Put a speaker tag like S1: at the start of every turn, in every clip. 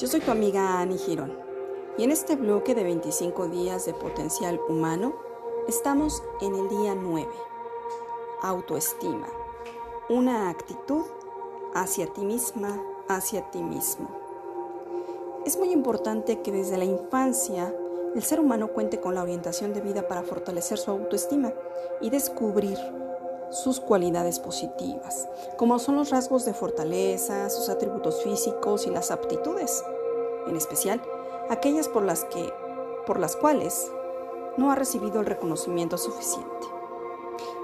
S1: Yo soy tu amiga Annie Girón y en este bloque de 25 días de potencial humano estamos en el día 9. Autoestima. Una actitud hacia ti misma, hacia ti mismo. Es muy importante que desde la infancia el ser humano cuente con la orientación de vida para fortalecer su autoestima y descubrir sus cualidades positivas, como son los rasgos de fortaleza, sus atributos físicos y las aptitudes, en especial aquellas por las que por las cuales no ha recibido el reconocimiento suficiente.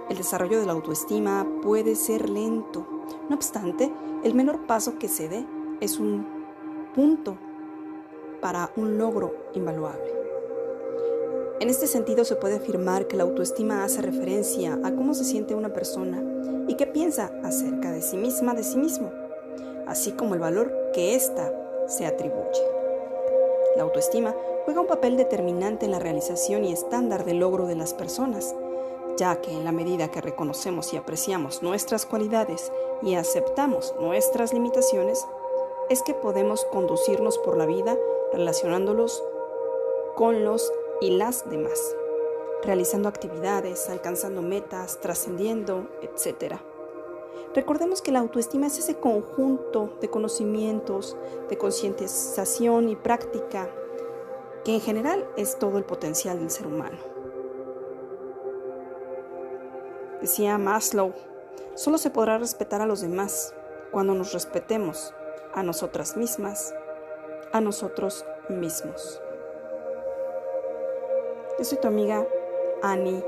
S1: El desarrollo de la autoestima puede ser lento, no obstante, el menor paso que se dé es un punto para un logro invaluable. En este sentido se puede afirmar que la autoestima hace referencia a cómo se siente una persona y qué piensa acerca de sí misma, de sí mismo, así como el valor que ésta se atribuye. La autoestima juega un papel determinante en la realización y estándar de logro de las personas, ya que en la medida que reconocemos y apreciamos nuestras cualidades y aceptamos nuestras limitaciones, es que podemos conducirnos por la vida relacionándolos con los y las demás, realizando actividades, alcanzando metas, trascendiendo, etc. Recordemos que la autoestima es ese conjunto de conocimientos, de concientización y práctica, que en general es todo el potencial del ser humano. Decía Maslow, solo se podrá respetar a los demás cuando nos respetemos a nosotras mismas, a nosotros mismos. Yo soy tu amiga Annie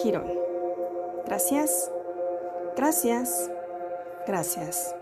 S1: Girón. Gracias, gracias, gracias.